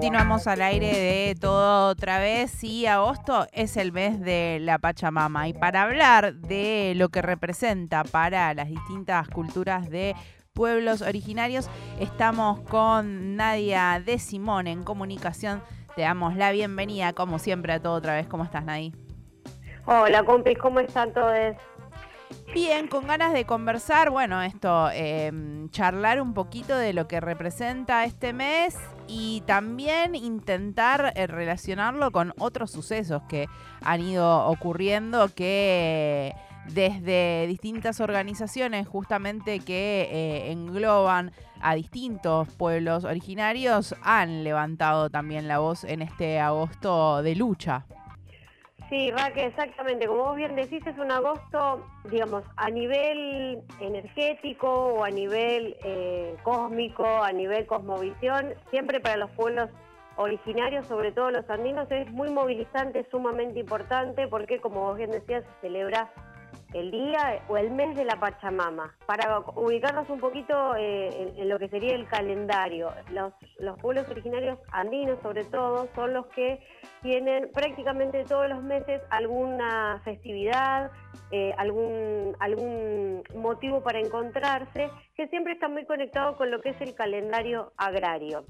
Continuamos al aire de todo otra vez y agosto es el mes de la Pachamama y para hablar de lo que representa para las distintas culturas de pueblos originarios estamos con Nadia de Simón en comunicación. Te damos la bienvenida como siempre a todo otra vez. ¿Cómo estás, Nadia? Hola, compis, ¿cómo están todos? Bien, con ganas de conversar, bueno, esto, em, charlar un poquito de lo que representa este mes y también intentar eh, relacionarlo con otros sucesos que han ido ocurriendo que desde distintas organizaciones justamente que eh, engloban a distintos pueblos originarios han levantado también la voz en este agosto de lucha. Sí, Raque, exactamente. Como vos bien decís, es un agosto, digamos, a nivel energético o a nivel eh, cósmico, a nivel cosmovisión, siempre para los pueblos originarios, sobre todo los andinos, es muy movilizante, sumamente importante, porque como vos bien decías, se celebra el día o el mes de la Pachamama, para ubicarnos un poquito eh, en, lo que sería el calendario. Los, los, pueblos originarios andinos, sobre todo, son los que tienen prácticamente todos los meses alguna festividad, eh, algún, algún motivo para encontrarse, que siempre está muy conectado con lo que es el calendario agrario.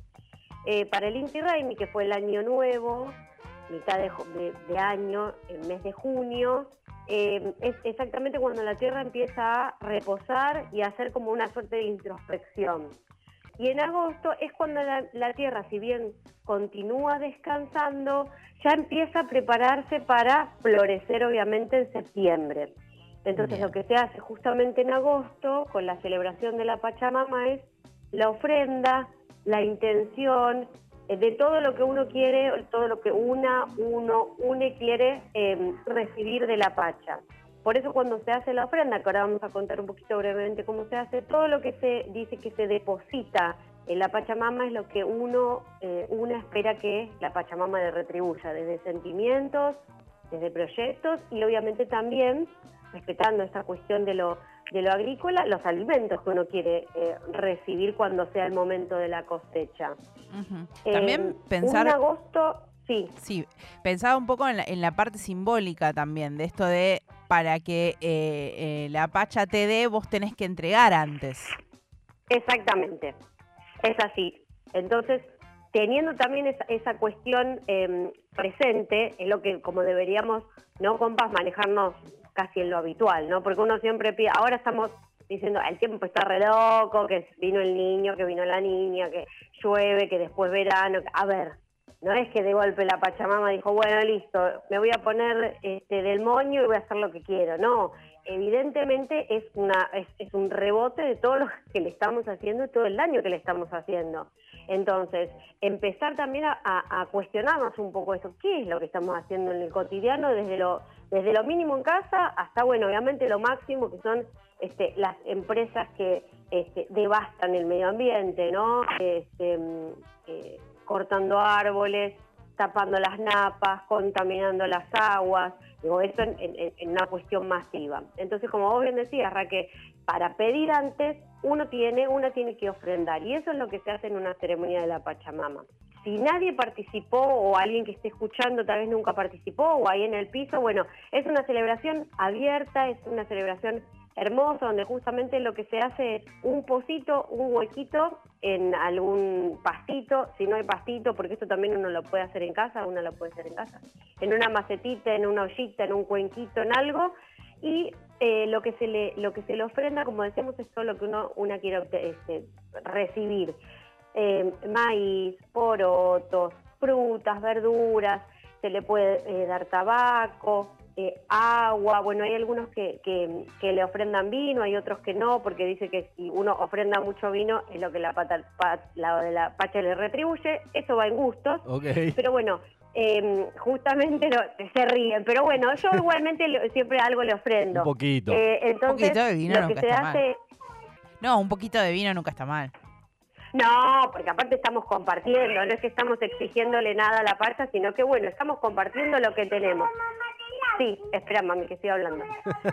Eh, para el Inti Raimi, que fue el año nuevo, mitad de, de año, el mes de junio, eh, es exactamente cuando la Tierra empieza a reposar y a hacer como una suerte de introspección. Y en agosto es cuando la, Tierra, si bien continúa descansando, ya empieza a prepararse para florecer obviamente en septiembre. Entonces lo que se hace justamente en agosto con la celebración de la Pachamama es la ofrenda, la intención, de todo lo que uno quiere, todo lo que una, uno, une quiere em, recibir de la Pacha. Por eso cuando se hace la ofrenda, que ahora vamos a contar un poquito brevemente cómo se hace, todo lo que se dice que se deposita en la Pachamama es lo que uno, eh, una espera que la Pachamama le retribuya, desde sentimientos, desde proyectos y obviamente también respetando esta cuestión de lo de lo agrícola, los alimentos que uno quiere eh, recibir cuando sea el momento de la cosecha. También eh, pensar... En agosto, sí. Sí, pensaba un poco en la, parte simbólica también, de esto de para que eh, la pacha te dé, vos tenés que entregar antes. Exactamente, es así. Entonces, teniendo también esa, esa cuestión em, presente, es lo que como deberíamos, ¿no, compas, manejarnos casi en lo habitual, ¿no? Porque uno siempre pide, ahora estamos diciendo, el tiempo está re loco, que vino el niño, que vino la niña, que llueve, que después verano. A ver, no es que de golpe la Pachamama dijo, bueno, listo, me voy a poner este, del moño y voy a hacer lo que quiero. No, evidentemente es, una, es, un rebote de todo lo que le estamos haciendo y todo el daño que le estamos haciendo. Entonces, empezar también a, cuestionarnos un poco esto, ¿qué es lo que estamos haciendo en el cotidiano desde lo, desde lo mínimo en casa hasta, bueno, obviamente lo máximo que son este, las empresas que este, devastan el medio ambiente, ¿no? Este, mm, eh, cortando árboles, tapando las napas, contaminando las aguas, digo, eso en, una cuestión masiva. Entonces, como vos bien decías, Raquel, para pedir antes, uno tiene, una tiene que ofrendar, y eso es lo que se hace en una ceremonia de la Pachamama. Si nadie participó o alguien que esté escuchando tal vez nunca participó o ahí en el piso, bueno, es una celebración abierta, es una celebración hermoso, donde justamente lo que se hace es un pocito, un huequito en algún pastito, si no hay pastito, porque esto también uno lo puede hacer en casa, uno lo puede hacer en casa, en una macetita, en una ollita, en un cuenquito, en algo, y eh, lo que se le lo que se le ofrenda, como decíamos, es todo lo que uno una quiere este, recibir. Eh, maíz, porotos, frutas, verduras, se le puede eh, dar tabaco, eh, agua, bueno, hay algunos que, que, le ofrendan vino, hay otros que no, porque dice que si uno ofrenda mucho vino es lo que la, pata, la de la pacha le retribuye, eso va en gustos, pero bueno, em, justamente se ríen, pero bueno, yo igualmente siempre algo le ofrendo. Un poquito. Eh, un poquito de vino nunca está mal. No, un poquito de vino nunca está mal. No, porque aparte estamos compartiendo, no es que estamos exigiéndole nada a la pacha, sino que bueno, estamos compartiendo lo que tenemos. Sí, espera, mami, que estoy hablando.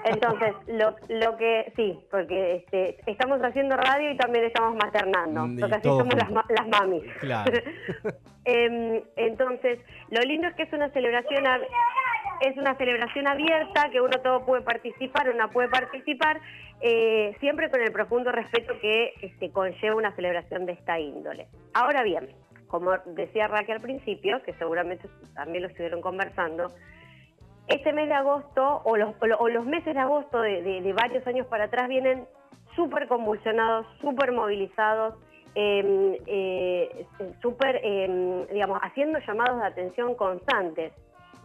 Entonces, lo, lo que, sí, porque este, estamos haciendo radio y también estamos maternando, Mm, y porque así somos las, las mamis. Claro. Em, entonces, lo lindo es que es una celebración es una celebración abierta, que uno todo puede participar, una puede participar, eh, siempre con el profundo respeto que este, conlleva una celebración de esta índole. Ahora bien, como decía Raquel al principio, que seguramente también lo estuvieron conversando, este mes de agosto o los, meses de agosto de, varios años para atrás vienen súper convulsionados, súper movilizados, eh, eh, súper, eh, digamos, haciendo llamados de atención constantes.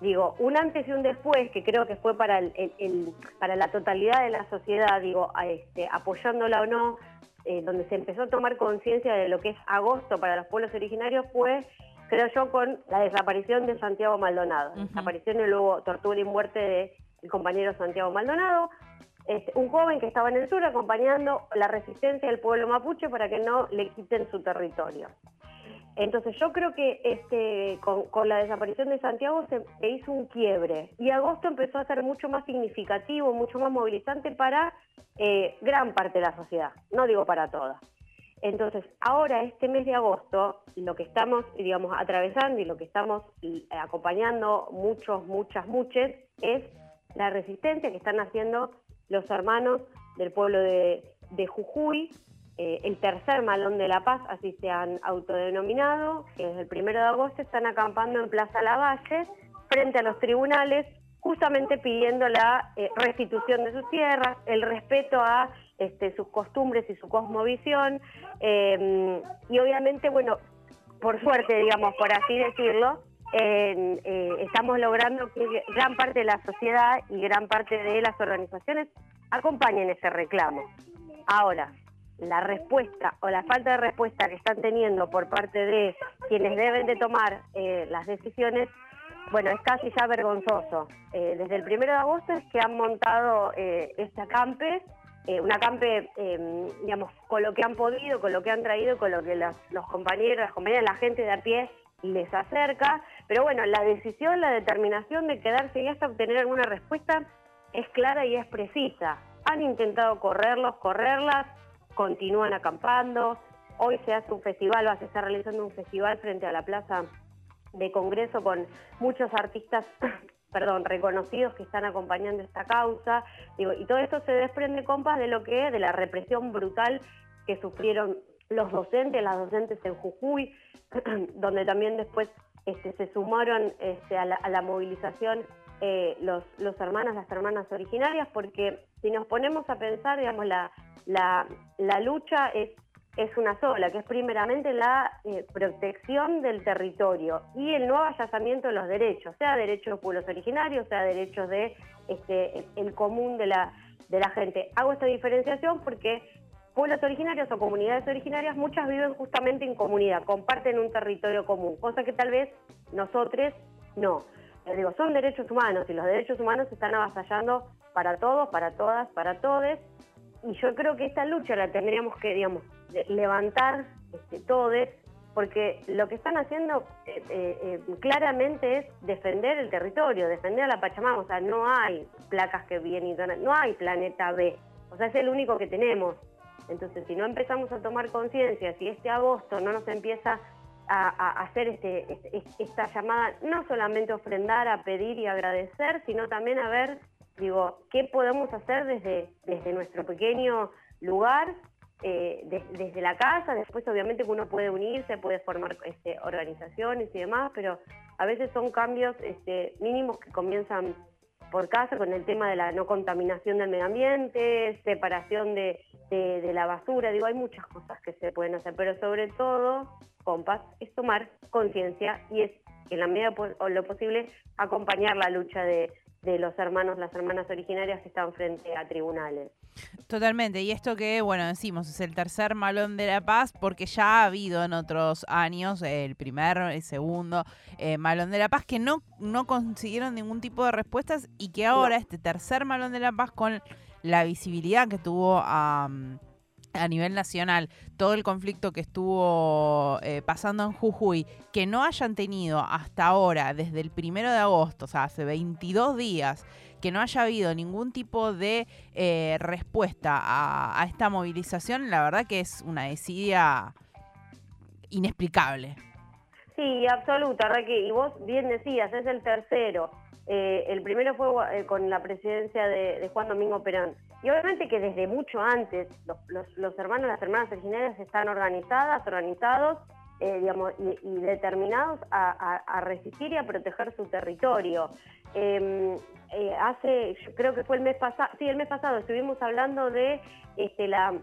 Digo, un antes y un después, que creo que fue para, la totalidad de la sociedad, digo, este, apoyándola o no, eh, donde se empezó a tomar conciencia de lo que es agosto para los pueblos originarios, fue, creo yo, con la desaparición de Santiago Maldonado. Desaparición y luego tortura y muerte del compañero Santiago Maldonado. Este, un joven que estaba en el sur acompañando la resistencia del pueblo mapuche para que no le quiten su territorio. Entonces yo creo que este, con, con la desaparición de Santiago se, se hizo un quiebre y agosto empezó a ser mucho más significativo, mucho más movilizante para eh, gran parte de la sociedad, no digo para todas. Entonces, ahora este mes de agosto, lo que estamos, digamos, atravesando y lo que estamos eh, acompañando muchos, muchas, muchas, es la resistencia que están haciendo los hermanos del pueblo de, de Jujuy, eh, el tercer malón de la paz, así se han autodenominado, que desde el primero de agosto están acampando en Plaza Lavalle, frente a los tribunales, justamente pidiendo la eh, restitución de sus tierras, el respeto a este, sus costumbres y su cosmovisión, eh, y obviamente, bueno, por suerte, digamos, por así decirlo, eh, estamos logrando que gran parte de la sociedad y gran parte de las organizaciones acompañen ese reclamo. Ahora, la respuesta o la falta de respuesta que están teniendo por parte de quienes deben de tomar eh, las decisiones, bueno, es casi ya vergonzoso. Desde el primero de agosto es que han montado eh, este acampe, eh, un acampe, eh, digamos, con lo que han podido, con lo que han traído, con lo que los, compañeros, las compañeras, la gente de a pie les acerca. Pero bueno, la decisión, la determinación de quedarse y hasta obtener alguna respuesta es clara y es precisa. Han intentado correrlos, correrlas, continúan acampando. Hoy se hace un festival, va, se está realizando un festival frente a la plaza de Congreso con muchos artistas, perdón, reconocidos que están acompañando esta causa. Digo, y todo esto se desprende, compas, de lo que de la represión brutal que sufrieron los docentes, las docentes en Jujuy, donde también después este, se sumaron este, a, la, movilización eh, los, los hermanos, las hermanas originarias, porque si nos ponemos a pensar, digamos, la, la lucha es, es una sola, que es primeramente la eh, protección del territorio y el no avallazamiento de los derechos, sea derechos de los pueblos originarios, sea derechos de este, el común de la, de la gente. Hago esta diferenciación porque pueblos originarios o comunidades originarias, muchas viven justamente en comunidad, comparten un territorio común, cosa que tal vez nosotros no. Les digo, son derechos humanos y los derechos humanos se están avasallando para todos, para todas, para todes. Y yo creo que esta lucha la tendríamos que, digamos, levantar este, todos, porque lo que están haciendo eh, eh, claramente es defender el territorio, defender a la Pachamama. O sea, no hay placas que vienen, no hay planeta B. O sea, es el único que tenemos. Entonces, si no empezamos a tomar conciencia, si este agosto no nos empieza a, hacer este, este, esta llamada, no solamente ofrendar, a pedir y agradecer, sino también a ver, digo, qué podemos hacer desde, desde nuestro pequeño lugar, eh, de, desde la casa, después obviamente que uno puede unirse, puede formar este, organizaciones y demás, pero a veces son cambios este, mínimos que comienzan por casa con el tema de la no contaminación del medio ambiente, separación de, de, de, la basura, digo, hay muchas cosas que se pueden hacer, pero sobre todo, compas, es tomar conciencia y es, en la medida de lo posible, acompañar la lucha de, de los hermanos, las hermanas originarias que están frente a tribunales. Totalmente, y esto que, bueno, decimos, es el tercer malón de la paz, porque ya ha habido en otros años, el primer, el segundo eh, malón de la paz, que no, no consiguieron ningún tipo de respuestas y que ahora no. este tercer malón de la paz con la visibilidad que tuvo a, a nivel nacional todo el conflicto que estuvo eh, pasando en Jujuy, que no hayan tenido hasta ahora, desde el primero de agosto, o sea, hace 22 días, que no haya habido ningún tipo de eh, respuesta a, esta movilización, la verdad que es una desidia inexplicable. Sí, absoluta, Raquel. Y vos bien decías, es el tercero. Eh, el primero fue con la presidencia de Juan Domingo Perón. Y obviamente que desde mucho antes los, los, hermanos, las hermanas originarias están organizadas, organizados, eh, digamos, y, determinados a, resistir y a proteger su territorio. Em, eh, hace, yo creo que fue el mes pasado, sí, el mes pasado estuvimos hablando de este, la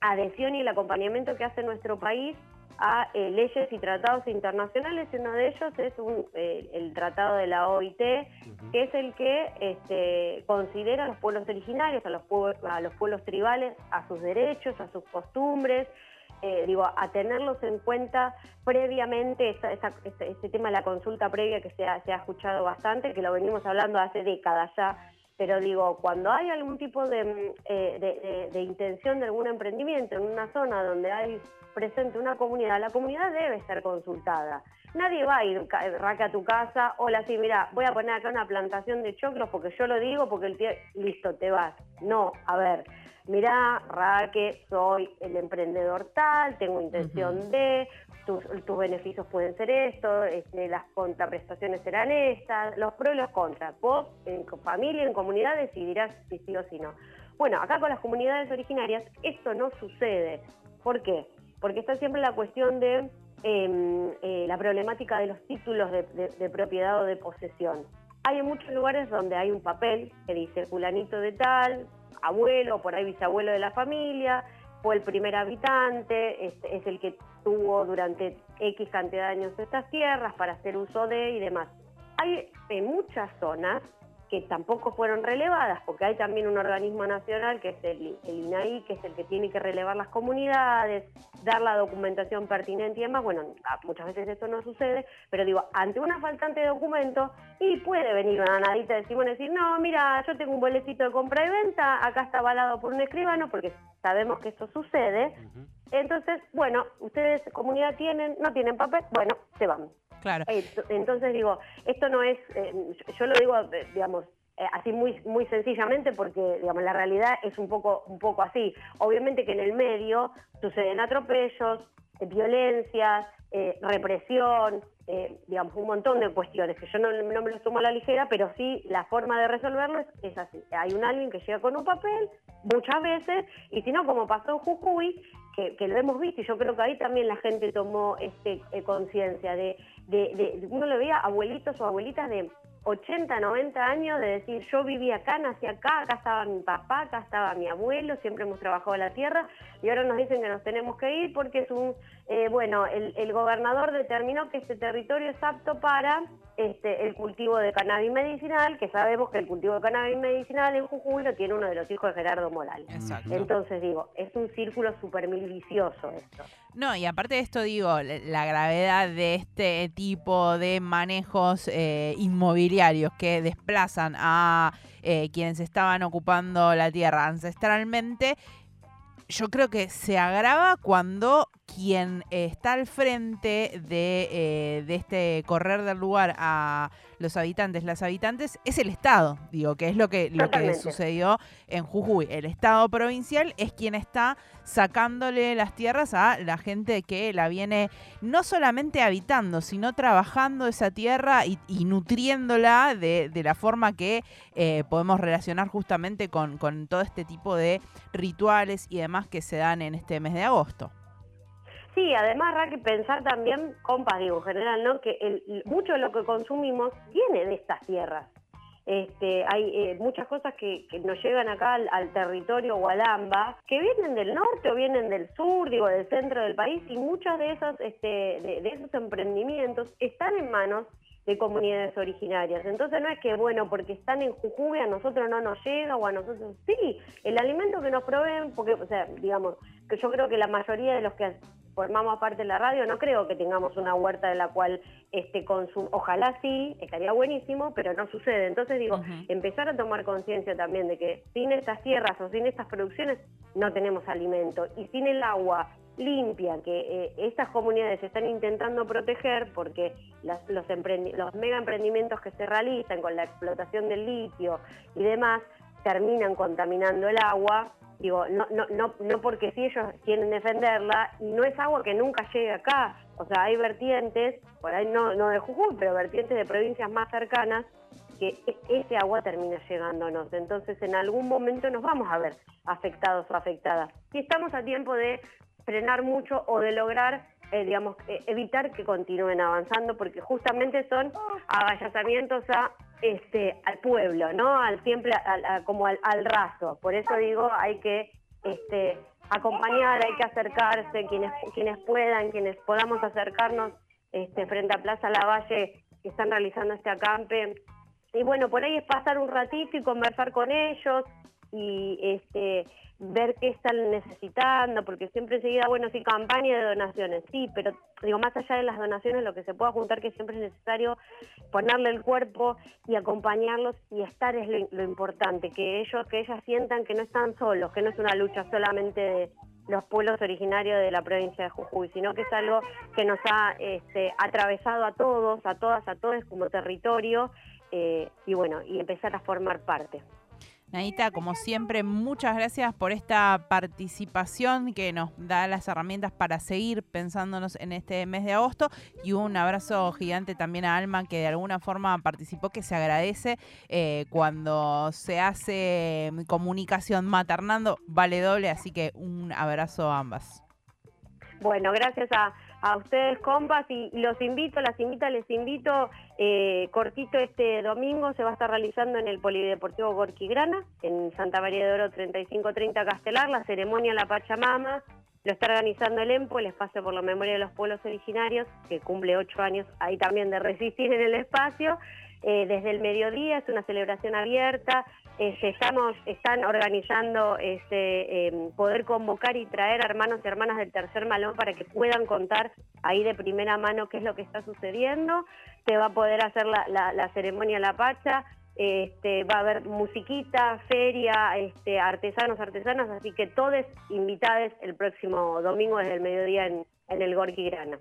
adhesión y el acompañamiento que hace nuestro país a eh, leyes y tratados internacionales y uno de ellos es eh, el tratado de la OIT, que es el que este, considera a los pueblos originarios, a los pueblos, a los pueblos tribales, a sus derechos, a sus costumbres, eh, digo, a tenerlos en cuenta previamente, este, este, tema de la consulta previa que se ha, se ha escuchado bastante, que lo venimos hablando hace décadas ya, pero digo, cuando hay algún tipo de, de, de, intención de algún emprendimiento en una zona donde hay presente una comunidad, la comunidad debe ser consultada. Nadie va a ir raca a tu casa, hola, sí, mira, voy a poner acá una plantación de choclos porque yo lo digo, porque el tío, listo, te vas. No, a ver, mira, Raque, soy el emprendedor tal, tengo intención de, tus, beneficios pueden ser estos, este, las contraprestaciones serán estas, los pros y los contras. Vos, en familia, en comunidad, decidirás si sí o si no. Bueno, acá con las comunidades originarias esto no sucede. ¿Por qué? porque está siempre la cuestión de em, eh, la problemática de los títulos de, propiedad o de posesión. Hay en muchos lugares donde hay un papel que dice fulanito de tal, abuelo, por ahí bisabuelo de la familia, fue el primer habitante, es, es el que tuvo durante X cantidad de años estas tierras para hacer uso de y demás. Hay en muchas zonas que tampoco fueron relevadas, porque hay también un organismo nacional que es el, INAI, que es el que tiene que relevar las comunidades, dar la documentación pertinente y demás. Bueno, muchas veces esto no sucede, pero digo, ante una faltante de documento, y puede venir una nadita de Simón y decir, no, mira, yo tengo un boletito de compra y venta, acá está avalado por un escribano, porque sabemos que esto sucede. Entonces, bueno, ustedes comunidad tienen, no tienen papel, bueno, se van. Claro. Entonces digo, esto no es, eh, yo lo digo, eh, digamos, eh, así muy muy sencillamente porque digamos la realidad es un poco un poco así. Obviamente que en el medio suceden atropellos, violencias, represión, digamos un montón de cuestiones que yo no, me lo tomo a la ligera, pero sí la forma de resolverlo es, así. Hay un alguien que llega con un papel muchas veces y si no como pasó en Jujuy que, lo hemos visto y yo creo que ahí también la gente tomó este conciencia de de, uno lo veía abuelitos o abuelitas de 80, 90 años de decir, yo vivía acá, nací acá, acá estaba mi papá, acá estaba mi abuelo, siempre hemos trabajado la tierra y ahora nos dicen que nos tenemos que ir porque es un, eh, bueno, el, el, gobernador determinó que este territorio es apto para este, el cultivo de cannabis medicinal, que sabemos que el cultivo de cannabis medicinal en Jujuy lo tiene uno de los hijos de Gerardo Morales. Entonces digo, es un círculo súper mil vicioso esto. No, y aparte de esto digo, la gravedad de este tipo de manejos eh, inmobiliarios que desplazan a eh, quienes estaban ocupando la tierra ancestralmente, yo creo que se agrava cuando quien está al frente de, eh, de, este correr del lugar a los habitantes, las habitantes, es el Estado, digo, que es lo que, lo que sucedió en Jujuy. El Estado provincial es quien está sacándole las tierras a la gente que la viene no solamente habitando, sino trabajando esa tierra y, nutriéndola de, de, la forma que eh, podemos relacionar justamente con, con todo este tipo de rituales y demás que se dan en este mes de agosto. Sí, además, que pensar también, compas, digo, en general, ¿no? Que el, mucho de lo que consumimos viene de estas tierras. Este, hay eh, muchas cosas que, nos llegan acá al, territorio Gualamba, que vienen del norte o vienen del sur, digo, del centro del país, y muchos de esos, este, de esos emprendimientos están en manos de comunidades originarias. Entonces no es que, bueno, porque están en Jujuy a nosotros no nos llega o a nosotros sí, el alimento que nos proveen, porque, o sea, digamos, que yo creo que la mayoría de los que formamos parte de la radio, no creo que tengamos una huerta de la cual este consumo, ojalá sí, estaría buenísimo, pero no sucede. Entonces digo, empezar a tomar conciencia también de que sin estas tierras o sin estas producciones no tenemos alimento. Y sin el agua limpia que eh, estas comunidades están intentando proteger porque los, los mega emprendimientos que se realizan con la explotación del litio y demás terminan contaminando el agua, digo, no, no, no, no porque si ellos quieren defenderla, y no es agua que nunca llegue acá, o sea, hay vertientes, por ahí no, no de Jujuy, pero vertientes de provincias más cercanas, que e, ese agua termina llegándonos. Entonces, en algún momento nos vamos a ver afectados o afectadas. Si estamos a tiempo de frenar mucho o de lograr, eh, digamos, eh, evitar que continúen avanzando, porque justamente son agallazamientos a este al pueblo, ¿no? Al siempre como al, raso. Por eso digo, hay que este acompañar, hay que acercarse, quienes quienes puedan, quienes podamos acercarnos este frente a Plaza Lavalle que están realizando este acampe. Y bueno, por ahí es pasar un ratito y conversar con ellos y este ver qué están necesitando, porque siempre enseguida, bueno, sí, campaña de donaciones, sí, pero digo, más allá de las donaciones, lo que se pueda juntar, que siempre es necesario ponerle el cuerpo y acompañarlos y estar es lo, importante, que ellos, que ellas sientan que no están solos, que no es una lucha solamente de los pueblos originarios de la provincia de Jujuy, sino que es algo que nos ha este, atravesado a todos, a todas, a todos como territorio, eh, y bueno, y empezar a formar parte. Nadita, como siempre, muchas gracias por esta participación que nos da las herramientas para seguir pensándonos en este mes de agosto y un abrazo gigante también a Alma que de alguna forma participó, que se agradece eh, cuando se hace comunicación maternando, vale doble, así que un abrazo a ambas. Bueno, gracias a ustedes, compas, y los invito, las invito, les invito, eh, cortito este domingo se va a estar realizando en el Polideportivo Gorqui Grana, en Santa María de Oro 3530 Castelar, la ceremonia La Pachamama, lo está organizando el EMPO, el Espacio por la Memoria de los Pueblos Originarios, que cumple ocho años ahí también de resistir en el espacio, eh, desde el mediodía, es una celebración abierta, este, estamos, están organizando este, em, poder convocar y traer hermanos y hermanas del tercer malón para que puedan contar ahí de primera mano qué es lo que está sucediendo, se va a poder hacer la, la, ceremonia La Pacha, este, va a haber musiquita, feria, este, artesanos, artesanas, así que todos invitados el próximo domingo desde el mediodía en, en el Gorki Grana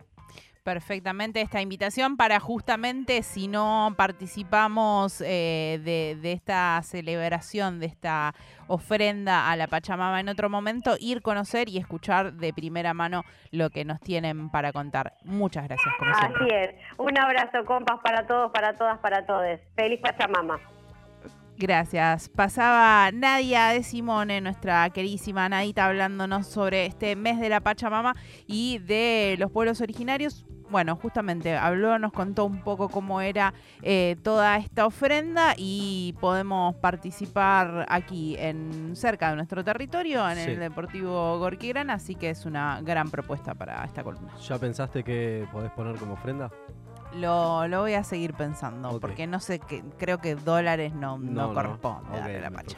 perfectamente esta invitación para justamente si no participamos eh, de, esta celebración, de esta ofrenda a la Pachamama en otro momento, ir, conocer y escuchar de primera mano lo que nos tienen para contar. Muchas gracias. Como Así es. Un abrazo, compas, para todos, para todas, para todos. Feliz Pachamama. Gracias. Pasaba Nadia de Simone, nuestra queridísima Nadita, hablándonos sobre este mes de la Pachamama y de los pueblos originarios bueno, justamente habló, nos contó un poco cómo era eh, toda esta ofrenda y podemos participar aquí en cerca de nuestro territorio, en el Deportivo Gorquirán, así que es una gran propuesta para esta columna. ¿Ya pensaste que podés poner como ofrenda? Lo, lo voy a seguir pensando, porque no sé, que creo que dólares no, no, corresponde a la pacha.